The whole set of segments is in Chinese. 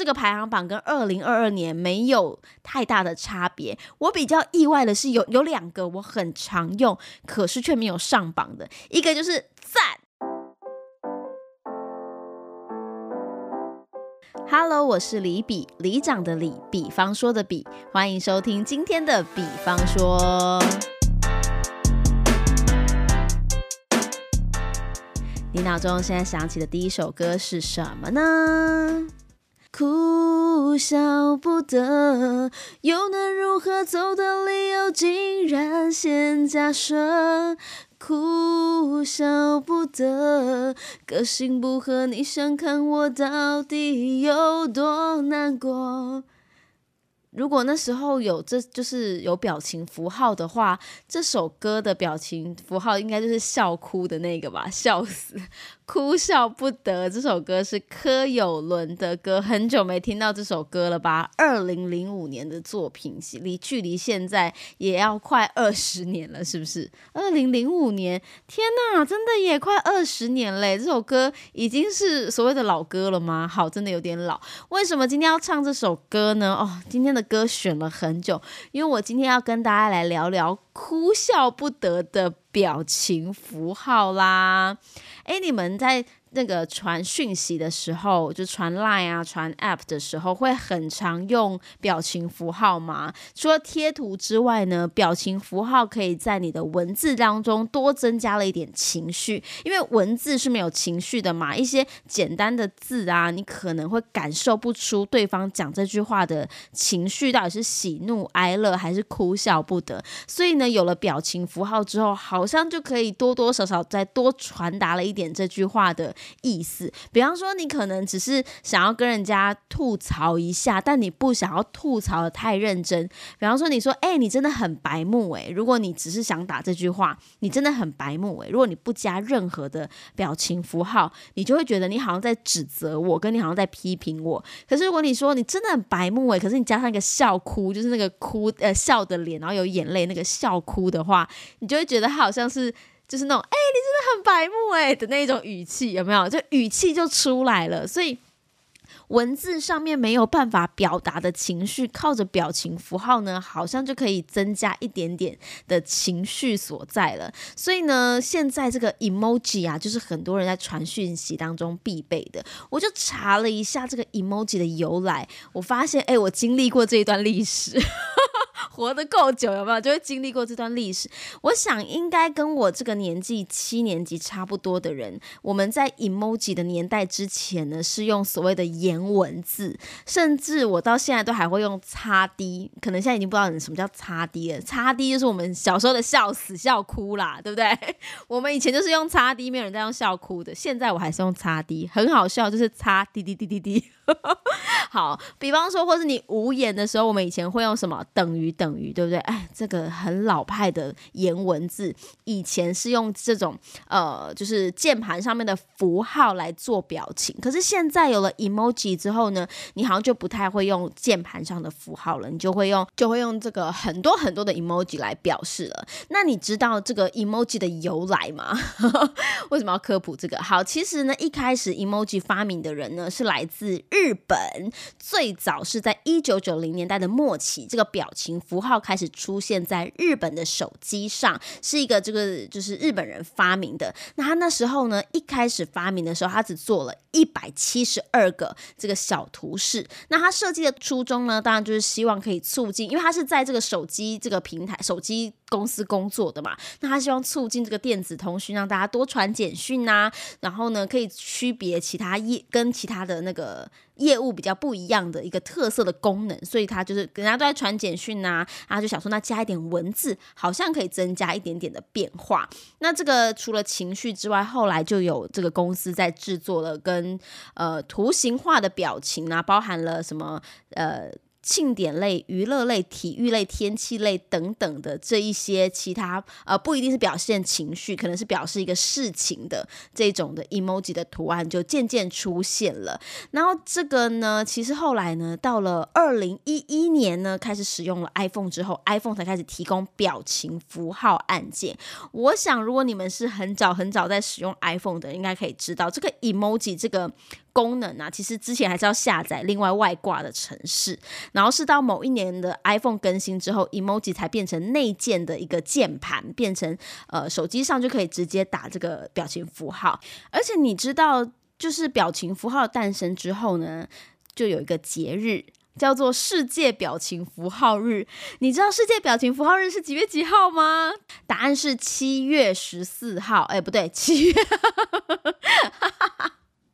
这个排行榜跟二零二二年没有太大的差别。我比较意外的是，有有两个我很常用，可是却没有上榜的，一个就是赞。Hello，我是李比，李长的李，比方说的比，欢迎收听今天的比方说。你脑中现在想起的第一首歌是什么呢？哭笑不得，又能如何？走的理由竟然先假设。哭笑不得，个性不合，你想看我到底有多难过？如果那时候有这就是有表情符号的话，这首歌的表情符号应该就是笑哭的那个吧，笑死。哭笑不得这首歌是柯有伦的歌，很久没听到这首歌了吧？二零零五年的作品，离距离现在也要快二十年了，是不是？二零零五年，天呐，真的也快二十年嘞！这首歌已经是所谓的老歌了吗？好，真的有点老。为什么今天要唱这首歌呢？哦，今天的歌选了很久，因为我今天要跟大家来聊聊哭笑不得的表情符号啦。哎，你们在。那个传讯息的时候，就传 Line 啊、传 App 的时候，会很常用表情符号吗？除了贴图之外呢，表情符号可以在你的文字当中多增加了一点情绪，因为文字是没有情绪的嘛。一些简单的字啊，你可能会感受不出对方讲这句话的情绪到底是喜怒哀乐还是哭笑不得。所以呢，有了表情符号之后，好像就可以多多少少再多传达了一点这句话的。意思，比方说，你可能只是想要跟人家吐槽一下，但你不想要吐槽的太认真。比方说，你说：“哎，你真的很白目。”哎，如果你只是想打这句话，你真的很白目。哎，如果你不加任何的表情符号，你就会觉得你好像在指责我，跟你好像在批评我。可是如果你说你真的很白目，哎，可是你加上一个笑哭，就是那个哭呃笑的脸，然后有眼泪那个笑哭的话，你就会觉得他好像是。就是那种哎，你真的很白目哎的那种语气，有没有？就语气就出来了。所以文字上面没有办法表达的情绪，靠着表情符号呢，好像就可以增加一点点的情绪所在了。所以呢，现在这个 emoji 啊，就是很多人在传讯息当中必备的。我就查了一下这个 emoji 的由来，我发现哎，我经历过这一段历史。活得够久有没有？就会经历过这段历史。我想应该跟我这个年纪七年级差不多的人，我们在 emoji 的年代之前呢，是用所谓的文字，甚至我到现在都还会用擦 D。可能现在已经不知道什么叫擦 D 了。擦 D 就是我们小时候的笑死笑哭啦，对不对？我们以前就是用擦 D，没有人在用笑哭的。现在我还是用擦 D，很好笑，就是擦滴滴滴滴滴。好，比方说，或是你无言的时候，我们以前会用什么等于等于，对不对？哎，这个很老派的言文字，以前是用这种呃，就是键盘上面的符号来做表情。可是现在有了 emoji 之后呢，你好像就不太会用键盘上的符号了，你就会用就会用这个很多很多的 emoji 来表示了。那你知道这个 emoji 的由来吗？为什么要科普这个？好，其实呢，一开始 emoji 发明的人呢，是来自日。日本最早是在一九九零年代的末期，这个表情符号开始出现在日本的手机上，是一个这个就是日本人发明的。那他那时候呢，一开始发明的时候，他只做了一百七十二个这个小图示。那他设计的初衷呢，当然就是希望可以促进，因为他是在这个手机这个平台手机公司工作的嘛，那他希望促进这个电子通讯，让大家多传简讯啊，然后呢，可以区别其他业跟其他的那个。业务比较不一样的一个特色的功能，所以他就是人家都在传简讯呐，他就想说那加一点文字，好像可以增加一点点的变化。那这个除了情绪之外，后来就有这个公司在制作了跟呃图形化的表情啊，包含了什么呃。庆典类、娱乐类、体育类、天气类等等的这一些其他呃，不一定是表现情绪，可能是表示一个事情的这种的 emoji 的图案就渐渐出现了。然后这个呢，其实后来呢，到了二零一一年呢，开始使用了 iPhone 之后，iPhone 才开始提供表情符号按键。我想，如果你们是很早很早在使用 iPhone 的，应该可以知道这个 emoji 这个功能啊，其实之前还是要下载另外外挂的程式，然后是到某一年的 iPhone 更新之后，emoji 才变成内建的一个键盘，变成呃手机上就可以直接打这个表情符号。而且你知道，就是表情符号诞生之后呢，就有一个节日叫做世界表情符号日。你知道世界表情符号日是几月几号吗？答案是七月十四号。哎，不对，七月。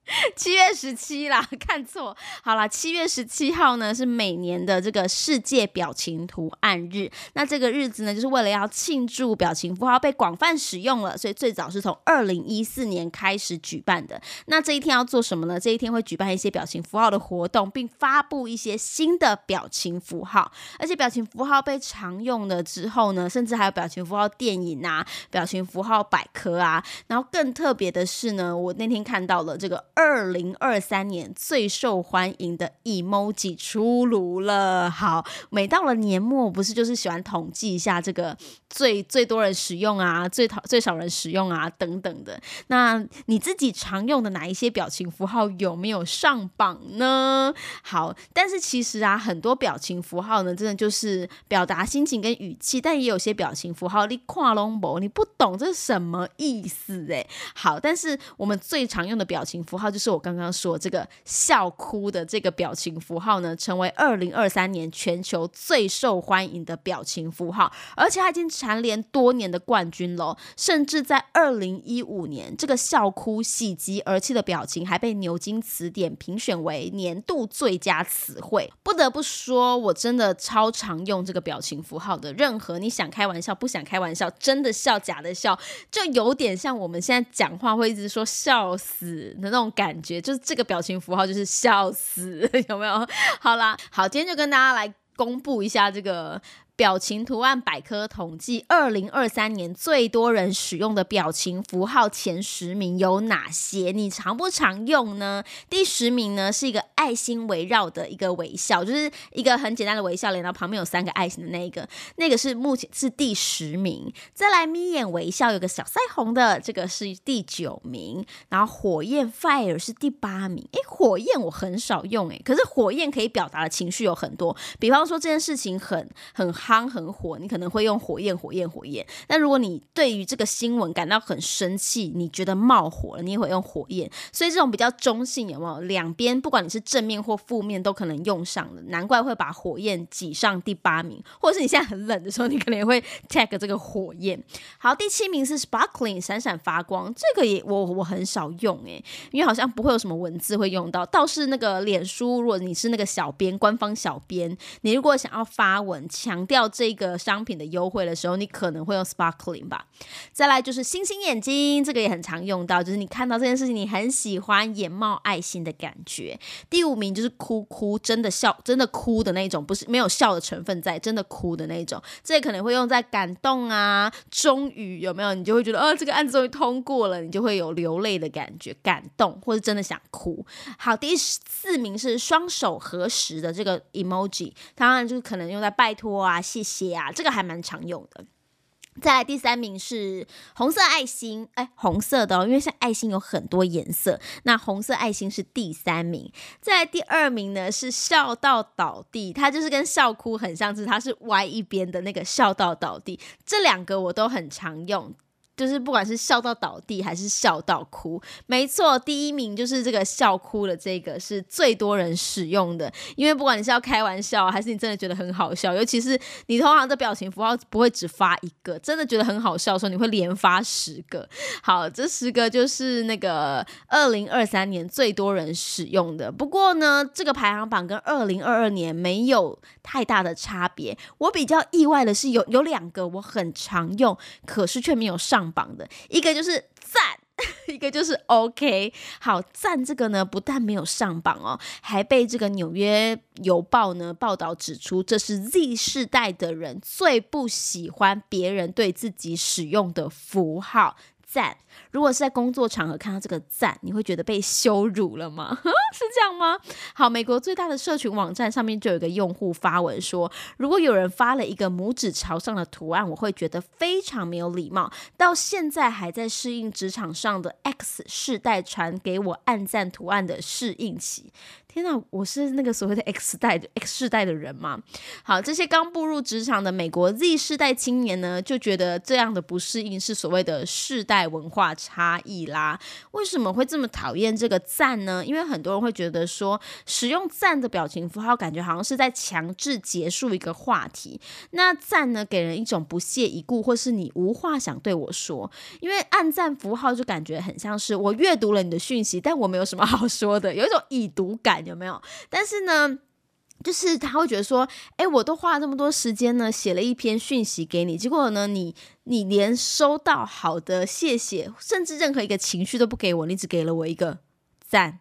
七月十七啦，看错。好了，七月十七号呢是每年的这个世界表情图案日。那这个日子呢，就是为了要庆祝表情符号被广泛使用了，所以最早是从二零一四年开始举办的。那这一天要做什么呢？这一天会举办一些表情符号的活动，并发布一些新的表情符号。而且表情符号被常用了之后呢，甚至还有表情符号电影啊、表情符号百科啊。然后更特别的是呢，我那天看到了这个。二零二三年最受欢迎的 emoji 出炉了。好，每到了年末，不是就是喜欢统计一下这个最最多人使用啊，最讨最少人使用啊等等的。那你自己常用的哪一些表情符号有没有上榜呢？好，但是其实啊，很多表情符号呢，真的就是表达心情跟语气，但也有些表情符号你跨龙博，你不懂这是什么意思诶。好，但是我们最常用的表情符号。就是我刚刚说这个笑哭的这个表情符号呢，成为二零二三年全球最受欢迎的表情符号，而且它已经蝉联多年的冠军了。甚至在二零一五年，这个笑哭喜极而泣的表情还被牛津词典评选为年度最佳词汇。不得不说，我真的超常用这个表情符号的。任何你想开玩笑、不想开玩笑、真的笑、假的笑，就有点像我们现在讲话会一直说笑死的那种。感觉就是这个表情符号就是笑死，有没有？好啦，好，今天就跟大家来公布一下这个。表情图案百科统计，二零二三年最多人使用的表情符号前十名有哪些？你常不常用呢？第十名呢是一个爱心围绕的一个微笑，就是一个很简单的微笑脸，然后旁边有三个爱心的那一个，那个是目前是第十名。再来眯眼微笑，有个小腮红的，这个是第九名。然后火焰 fire 是第八名。诶，火焰我很少用，诶，可是火焰可以表达的情绪有很多，比方说这件事情很很。汤很火，你可能会用火焰、火焰、火焰。但如果你对于这个新闻感到很生气，你觉得冒火了，你也会用火焰。所以这种比较中性，有没有？两边不管你是正面或负面，都可能用上了。难怪会把火焰挤上第八名，或者是你现在很冷的时候，你可能也会 tag 这个火焰。好，第七名是 sparkling，闪闪发光。这个也我我很少用诶，因为好像不会有什么文字会用到。倒是那个脸书，如果你是那个小编，官方小编，你如果想要发文强调。要这个商品的优惠的时候，你可能会用 sparkling 吧。再来就是星星眼睛，这个也很常用到，就是你看到这件事情，你很喜欢眼冒爱心的感觉。第五名就是哭哭，真的笑，真的哭的那种，不是没有笑的成分在，真的哭的那种。这可能会用在感动啊，终于有没有？你就会觉得，哦，这个案子终于通过了，你就会有流泪的感觉，感动或者真的想哭。好，第四名是双手合十的这个 emoji，当然就是可能用在拜托啊。谢谢啊，这个还蛮常用的。再来第三名是红色爱心，哎，红色的哦，因为像爱心有很多颜色，那红色爱心是第三名。再来第二名呢是笑到倒地，它就是跟笑哭很像，是它是歪一边的那个笑到倒地，这两个我都很常用。就是不管是笑到倒地还是笑到哭，没错，第一名就是这个笑哭的这个是最多人使用的。因为不管你是要开玩笑，还是你真的觉得很好笑，尤其是你通常的表情符号不会只发一个，真的觉得很好笑的时候，你会连发十个。好，这十个就是那个二零二三年最多人使用的。不过呢，这个排行榜跟二零二二年没有太大的差别。我比较意外的是，有有两个我很常用，可是却没有上。榜的一个就是赞，一个就是 OK。好赞这个呢，不但没有上榜哦，还被这个纽约邮报呢报道指出，这是 Z 世代的人最不喜欢别人对自己使用的符号。赞。如果是在工作场合看到这个赞，你会觉得被羞辱了吗？是这样吗？好，美国最大的社群网站上面就有一个用户发文说，如果有人发了一个拇指朝上的图案，我会觉得非常没有礼貌。到现在还在适应职场上的 X 世代传给我按赞图案的适应期。天哪，我是那个所谓的 X 代的 X 世代的人吗？好，这些刚步入职场的美国 Z 世代青年呢，就觉得这样的不适应是所谓的世代文化差异啦。为什么会这么讨厌这个赞呢？因为很多人会觉得说，使用赞的表情符号，感觉好像是在强制结束一个话题。那赞呢，给人一种不屑一顾，或是你无话想对我说。因为按赞符号就感觉很像是我阅读了你的讯息，但我没有什么好说的，有一种已读感。有没有？但是呢，就是他会觉得说，哎，我都花了这么多时间呢，写了一篇讯息给你，结果呢，你你连收到好的谢谢，甚至任何一个情绪都不给我，你只给了我一个赞。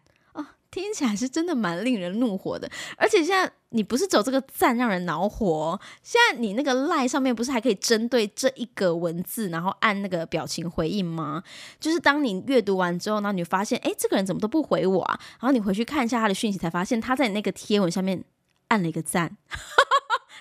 听起来是真的蛮令人怒火的，而且现在你不是走这个赞让人恼火，现在你那个赖上面不是还可以针对这一个文字，然后按那个表情回应吗？就是当你阅读完之后，然后你发现，哎，这个人怎么都不回我啊？然后你回去看一下他的讯息，才发现他在你那个贴文下面按了一个赞，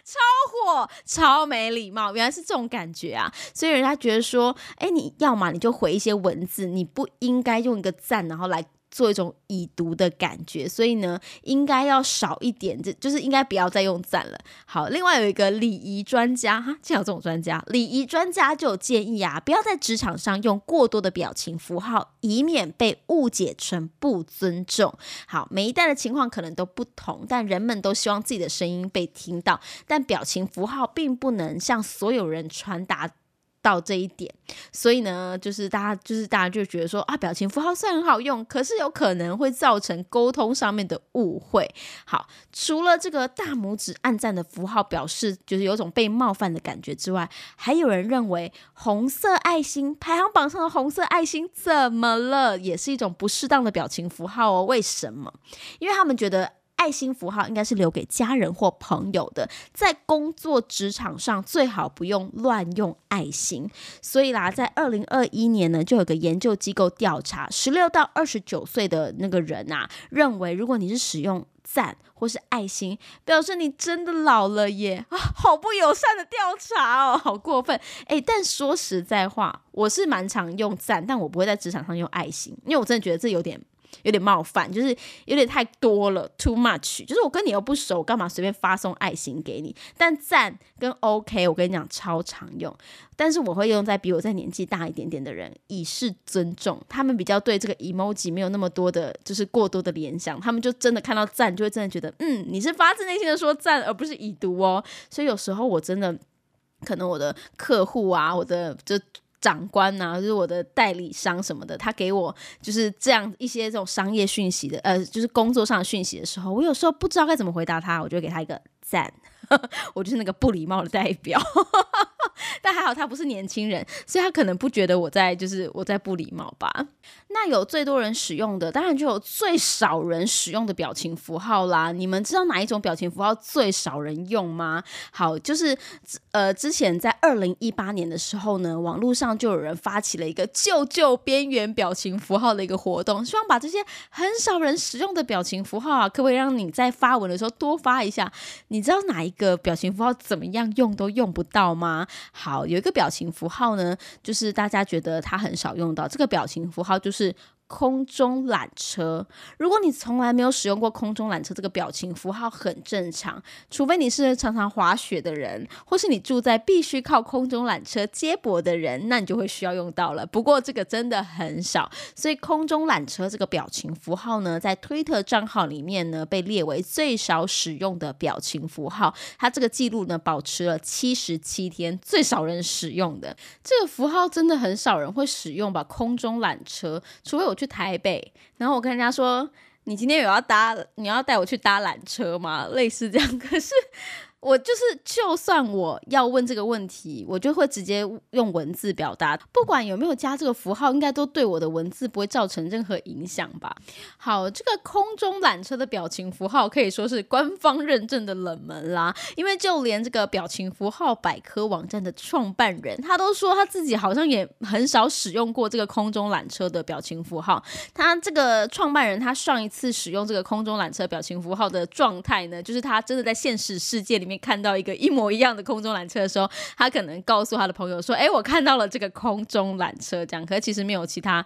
超火，超没礼貌，原来是这种感觉啊！所以人家觉得说，哎，你要么你就回一些文字，你不应该用一个赞，然后来。做一种已读的感觉，所以呢，应该要少一点，这就是应该不要再用赞了。好，另外有一个礼仪专家哈，竟然有这种专家，礼仪专家就有建议啊，不要在职场上用过多的表情符号，以免被误解成不尊重。好，每一代的情况可能都不同，但人们都希望自己的声音被听到，但表情符号并不能向所有人传达。到这一点，所以呢，就是大家，就是大家就觉得说啊，表情符号虽然很好用，可是有可能会造成沟通上面的误会。好，除了这个大拇指暗赞的符号表示就是有种被冒犯的感觉之外，还有人认为红色爱心排行榜上的红色爱心怎么了，也是一种不适当的表情符号哦。为什么？因为他们觉得。爱心符号应该是留给家人或朋友的，在工作职场上最好不用乱用爱心。所以啦，在二零二一年呢，就有个研究机构调查，十六到二十九岁的那个人啊，认为如果你是使用赞或是爱心，表示你真的老了耶啊，好不友善的调查哦，好过分哎！但说实在话，我是蛮常用赞，但我不会在职场上用爱心，因为我真的觉得这有点。有点冒犯，就是有点太多了，too much。就是我跟你又不熟，干嘛随便发送爱心给你？但赞跟 OK，我跟你讲超常用，但是我会用在比我在年纪大一点点的人，以示尊重。他们比较对这个 emoji 没有那么多的，就是过多的联想，他们就真的看到赞，就会真的觉得，嗯，你是发自内心的说赞，而不是已读哦。所以有时候我真的，可能我的客户啊，我的就。长官呐，就是我的代理商什么的，他给我就是这样一些这种商业讯息的，呃，就是工作上的讯息的时候，我有时候不知道该怎么回答他，我就给他一个赞。我就是那个不礼貌的代表，但还好他不是年轻人，所以他可能不觉得我在就是我在不礼貌吧。那有最多人使用的，当然就有最少人使用的表情符号啦。你们知道哪一种表情符号最少人用吗？好，就是呃，之前在二零一八年的时候呢，网络上就有人发起了一个救救边缘表情符号的一个活动，希望把这些很少人使用的表情符号啊，可不可以让你在发文的时候多发一下？你知道哪一？个表情符号怎么样用都用不到吗？好，有一个表情符号呢，就是大家觉得它很少用到，这个表情符号就是。空中缆车，如果你从来没有使用过空中缆车，这个表情符号很正常。除非你是常常滑雪的人，或是你住在必须靠空中缆车接驳的人，那你就会需要用到了。不过这个真的很少，所以空中缆车这个表情符号呢，在推特账号里面呢，被列为最少使用的表情符号。它这个记录呢，保持了七十七天，最少人使用的这个符号，真的很少人会使用吧？空中缆车，除非我去台北，然后我跟人家说：“你今天有要搭，你要带我去搭缆车吗？”类似这样。可是我就是，就算我要问这个问题，我就会直接用文字表达，不管有没有加这个符号，应该都对我的文字不会造成任何影响吧。好，这个空中缆车的表情符号可以说是官方认证的冷门啦，因为就连这个表情符号百科网站的创办人，他都说他自己好像也很少使用过这个空中缆车的表情符号。他这个创办人，他上一次使用这个空中缆车表情符号的状态呢，就是他真的在现实世界里面。看到一个一模一样的空中缆车的时候，他可能告诉他的朋友说：“哎，我看到了这个空中缆车。”这样，可其实没有其他。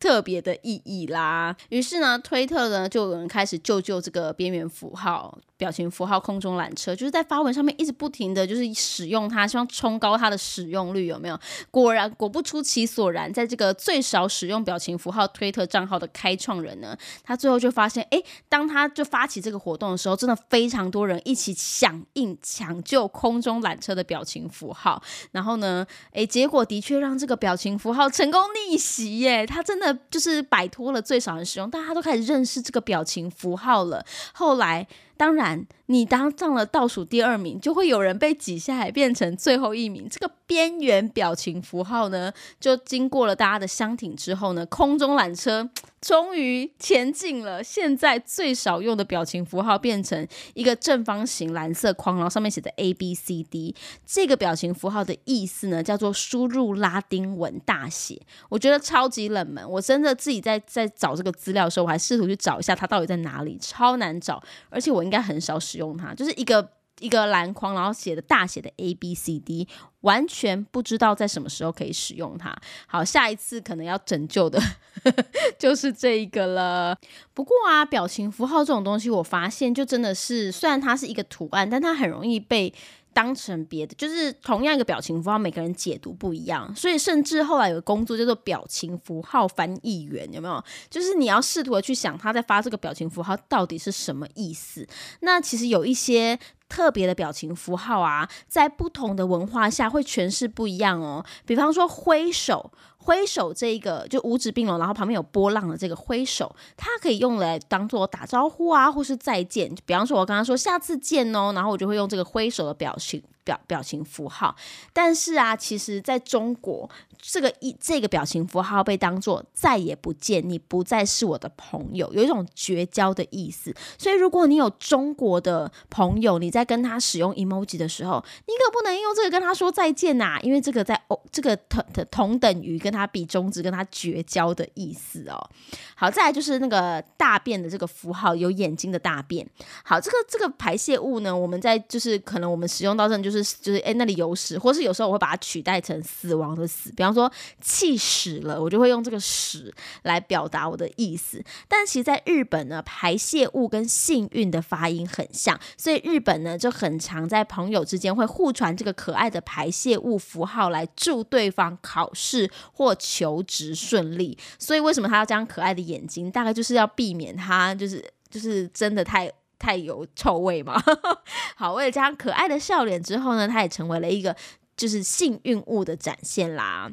特别的意义啦，于是呢，推特呢就有人开始救救这个边缘符号、表情符号、空中缆车，就是在发文上面一直不停的就是使用它，希望冲高它的使用率，有没有？果然，果不出其所然，在这个最少使用表情符号推特账号的开创人呢，他最后就发现，哎，当他就发起这个活动的时候，真的非常多人一起响应抢救空中缆车的表情符号，然后呢，哎，结果的确让这个表情符号成功逆袭耶，他真的。就是摆脱了最少人使用，大家都开始认识这个表情符号了。后来，当然。你当上了倒数第二名，就会有人被挤下来变成最后一名。这个边缘表情符号呢，就经过了大家的相挺之后呢，空中缆车终于前进了。现在最少用的表情符号变成一个正方形蓝色框，然后上面写的 A B C D。这个表情符号的意思呢，叫做输入拉丁文大写。我觉得超级冷门。我真的自己在在找这个资料的时候，我还试图去找一下它到底在哪里，超难找。而且我应该很少使。用它就是一个一个篮筐，然后写的大写的 A B C D，完全不知道在什么时候可以使用它。好，下一次可能要拯救的 就是这一个了。不过啊，表情符号这种东西，我发现就真的是，虽然它是一个图案，但它很容易被。当成别的，就是同样一个表情符号，每个人解读不一样，所以甚至后来有个工作叫做表情符号翻译员，有没有？就是你要试图的去想他在发这个表情符号到底是什么意思。那其实有一些特别的表情符号啊，在不同的文化下会诠释不一样哦。比方说挥手。挥手这一个就五指并拢，然后旁边有波浪的这个挥手，它可以用来当做打招呼啊，或是再见。比方说，我刚刚说下次见哦，然后我就会用这个挥手的表情。表表情符号，但是啊，其实在中国，这个一这个表情符号被当做再也不见，你不再是我的朋友，有一种绝交的意思。所以，如果你有中国的朋友，你在跟他使用 emoji 的时候，你可不能用这个跟他说再见呐，因为这个在哦，这个同同等于跟他比中指，跟他绝交的意思哦。好，再来就是那个大便的这个符号，有眼睛的大便。好，这个这个排泄物呢，我们在就是可能我们使用到这就是。就是哎，那里有屎，或是有时候我会把它取代成死亡的死，比方说气死了，我就会用这个屎来表达我的意思。但其实，在日本呢，排泄物跟幸运的发音很像，所以日本呢就很常在朋友之间会互传这个可爱的排泄物符号来祝对方考试或求职顺利。所以为什么他要这样可爱的眼睛？大概就是要避免他就是就是真的太。太有臭味嘛？好，为了加上可爱的笑脸之后呢，它也成为了一个就是幸运物的展现啦。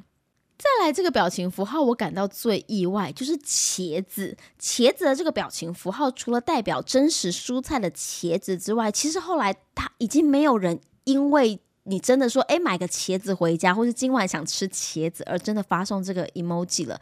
再来这个表情符号，我感到最意外就是茄子。茄子的这个表情符号，除了代表真实蔬菜的茄子之外，其实后来它已经没有人因为你真的说哎买个茄子回家，或是今晚想吃茄子而真的发送这个 emoji 了。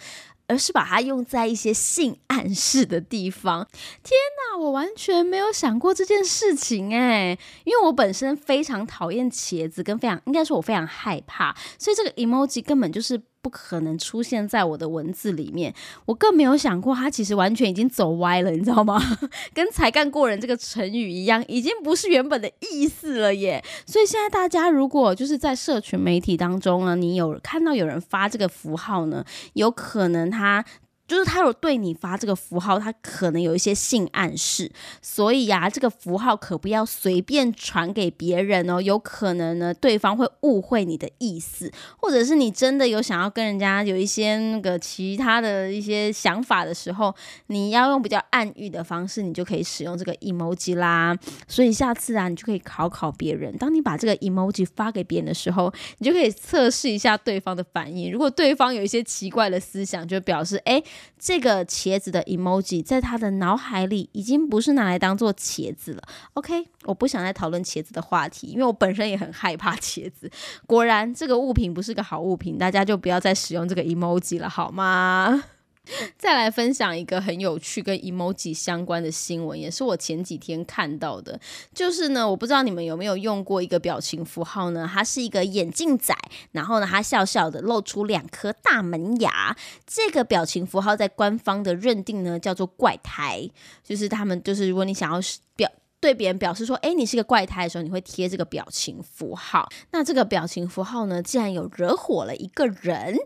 而是把它用在一些性暗示的地方。天哪，我完全没有想过这件事情哎，因为我本身非常讨厌茄子，跟非常应该说我非常害怕，所以这个 emoji 根本就是。不可能出现在我的文字里面，我更没有想过他其实完全已经走歪了，你知道吗？跟才干过人这个成语一样，已经不是原本的意思了耶。所以现在大家如果就是在社群媒体当中呢，你有看到有人发这个符号呢，有可能他。就是他有对你发这个符号，他可能有一些性暗示，所以呀，这个符号可不要随便传给别人哦，有可能呢，对方会误会你的意思，或者是你真的有想要跟人家有一些那个其他的一些想法的时候，你要用比较暗喻的方式，你就可以使用这个 emoji 啦。所以下次啊，你就可以考考别人，当你把这个 emoji 发给别人的时候，你就可以测试一下对方的反应。如果对方有一些奇怪的思想，就表示哎。这个茄子的 emoji 在他的脑海里已经不是拿来当做茄子了。OK，我不想再讨论茄子的话题，因为我本身也很害怕茄子。果然，这个物品不是个好物品，大家就不要再使用这个 emoji 了，好吗？再来分享一个很有趣跟 emoji 相关的新闻，也是我前几天看到的。就是呢，我不知道你们有没有用过一个表情符号呢？它是一个眼镜仔，然后呢，它笑笑的露出两颗大门牙。这个表情符号在官方的认定呢，叫做怪胎。就是他们就是如果你想要表。对别人表示说，哎，你是个怪胎的时候，你会贴这个表情符号。那这个表情符号呢，竟然有惹火了一个人。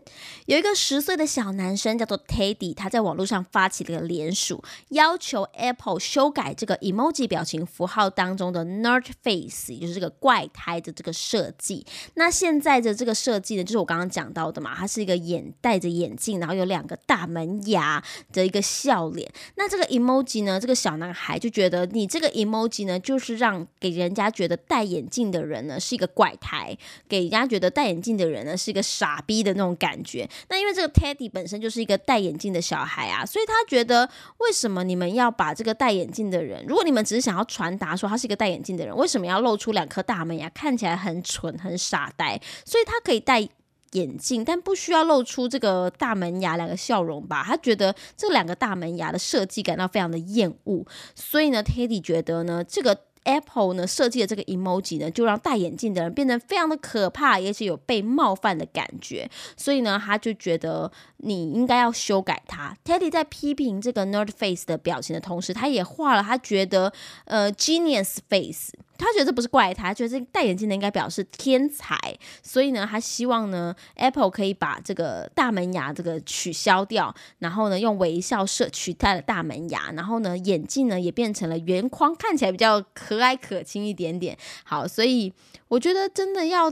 有一个十岁的小男生叫做 Teddy，他在网络上发起了个联署，要求 Apple 修改这个 emoji 表情符号当中的 nerd face，也就是这个怪胎的这个设计。那现在的这个设计呢，就是我刚刚讲到的嘛，它是一个眼戴着眼镜，然后有两个大门牙的一个笑脸。那这个 emoji 呢，这个小男孩就觉得你这个 emoji 呢，就是让给人家觉得戴眼镜的人呢是一个怪胎，给人家觉得戴眼镜的人呢是一个傻逼的那种感觉。那因为这个 Teddy 本身就是一个戴眼镜的小孩啊，所以他觉得为什么你们要把这个戴眼镜的人，如果你们只是想要传达说他是一个戴眼镜的人，为什么要露出两颗大门牙，看起来很蠢很傻呆？所以他可以戴。眼镜，但不需要露出这个大门牙两个笑容吧？他觉得这两个大门牙的设计感到非常的厌恶，所以呢，Teddy 觉得呢，这个 Apple 呢设计的这个 emoji 呢，就让戴眼镜的人变得非常的可怕，而且有被冒犯的感觉，所以呢，他就觉得你应该要修改它。Teddy 在批评这个 nerd face 的表情的同时，他也画了他觉得呃 genius face。他觉得这不是怪胎，他觉得这戴眼镜的应该表示天才，所以呢，他希望呢，Apple 可以把这个大门牙这个取消掉，然后呢，用微笑社取代了大门牙，然后呢，眼镜呢也变成了圆框，看起来比较和蔼可亲一点点。好，所以我觉得真的要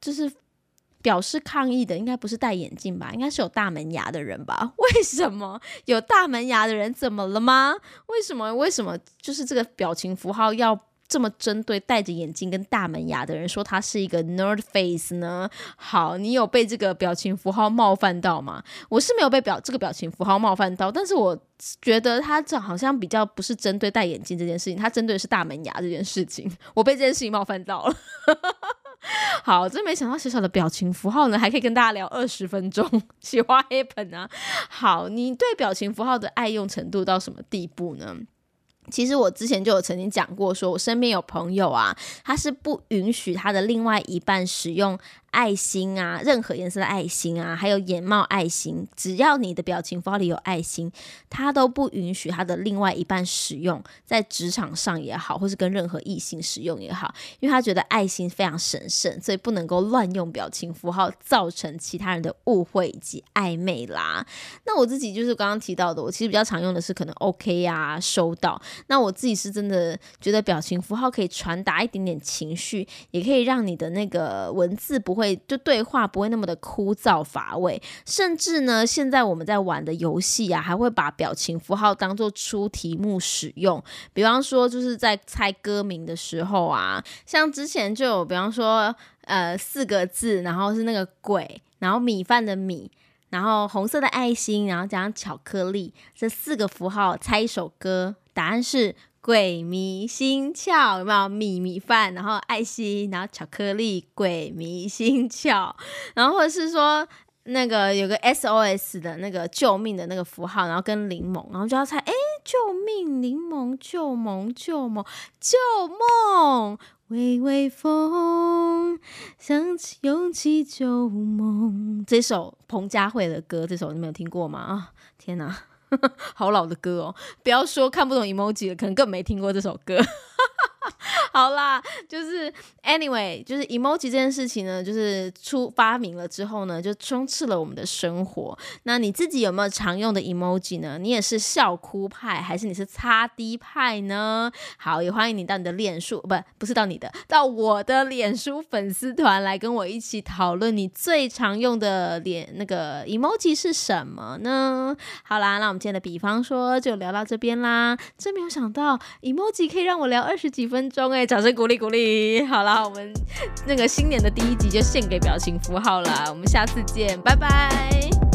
就是表示抗议的，应该不是戴眼镜吧，应该是有大门牙的人吧？为什么有大门牙的人怎么了吗？为什么？为什么就是这个表情符号要？这么针对戴着眼镜跟大门牙的人说他是一个 nerd face 呢？好，你有被这个表情符号冒犯到吗？我是没有被表这个表情符号冒犯到，但是我觉得他这好像比较不是针对戴眼镜这件事情，他针对的是大门牙这件事情，我被这件事情冒犯到了。好，真没想到小小的表情符号呢，还可以跟大家聊二十分钟，喜欢 happen 啊？好，你对表情符号的爱用程度到什么地步呢？其实我之前就有曾经讲过，说我身边有朋友啊，他是不允许他的另外一半使用。爱心啊，任何颜色的爱心啊，还有眼帽爱心，只要你的表情符号里有爱心，他都不允许他的另外一半使用，在职场上也好，或是跟任何异性使用也好，因为他觉得爱心非常神圣，所以不能够乱用表情符号，造成其他人的误会以及暧昧啦。那我自己就是刚刚提到的，我其实比较常用的是可能 OK 啊，收到。那我自己是真的觉得表情符号可以传达一点点情绪，也可以让你的那个文字不会。会就对话不会那么的枯燥乏味，甚至呢，现在我们在玩的游戏啊，还会把表情符号当做出题目使用。比方说，就是在猜歌名的时候啊，像之前就有，比方说，呃，四个字，然后是那个鬼，然后米饭的米，然后红色的爱心，然后加上巧克力，这四个符号猜一首歌，答案是。鬼迷心窍有没有米米饭，然后爱心，然后巧克力，鬼迷心窍，然后或者是说那个有个 SOS 的那个救命的那个符号，然后跟柠檬，然后就要猜，哎，救命，柠檬，救梦，救梦，救梦，微微风，想起勇气救梦，这首彭佳慧的歌，这首你没有听过吗？啊，天哪！好老的歌哦，不要说看不懂 emoji 了，可能更没听过这首歌。好啦，就是 anyway，就是 emoji 这件事情呢，就是出发明了之后呢，就充斥了我们的生活。那你自己有没有常用的 emoji 呢？你也是笑哭派，还是你是擦低派呢？好，也欢迎你到你的脸书，不，不是到你的，到我的脸书粉丝团来跟我一起讨论你最常用的脸那个 emoji 是什么呢？好啦，那我们今天的比方说就聊到这边啦。真没有想到 emoji 可以让我聊二十几分钟哎。掌声鼓励鼓励，好啦，我们那个新年的第一集就献给表情符号啦，我们下次见，拜拜。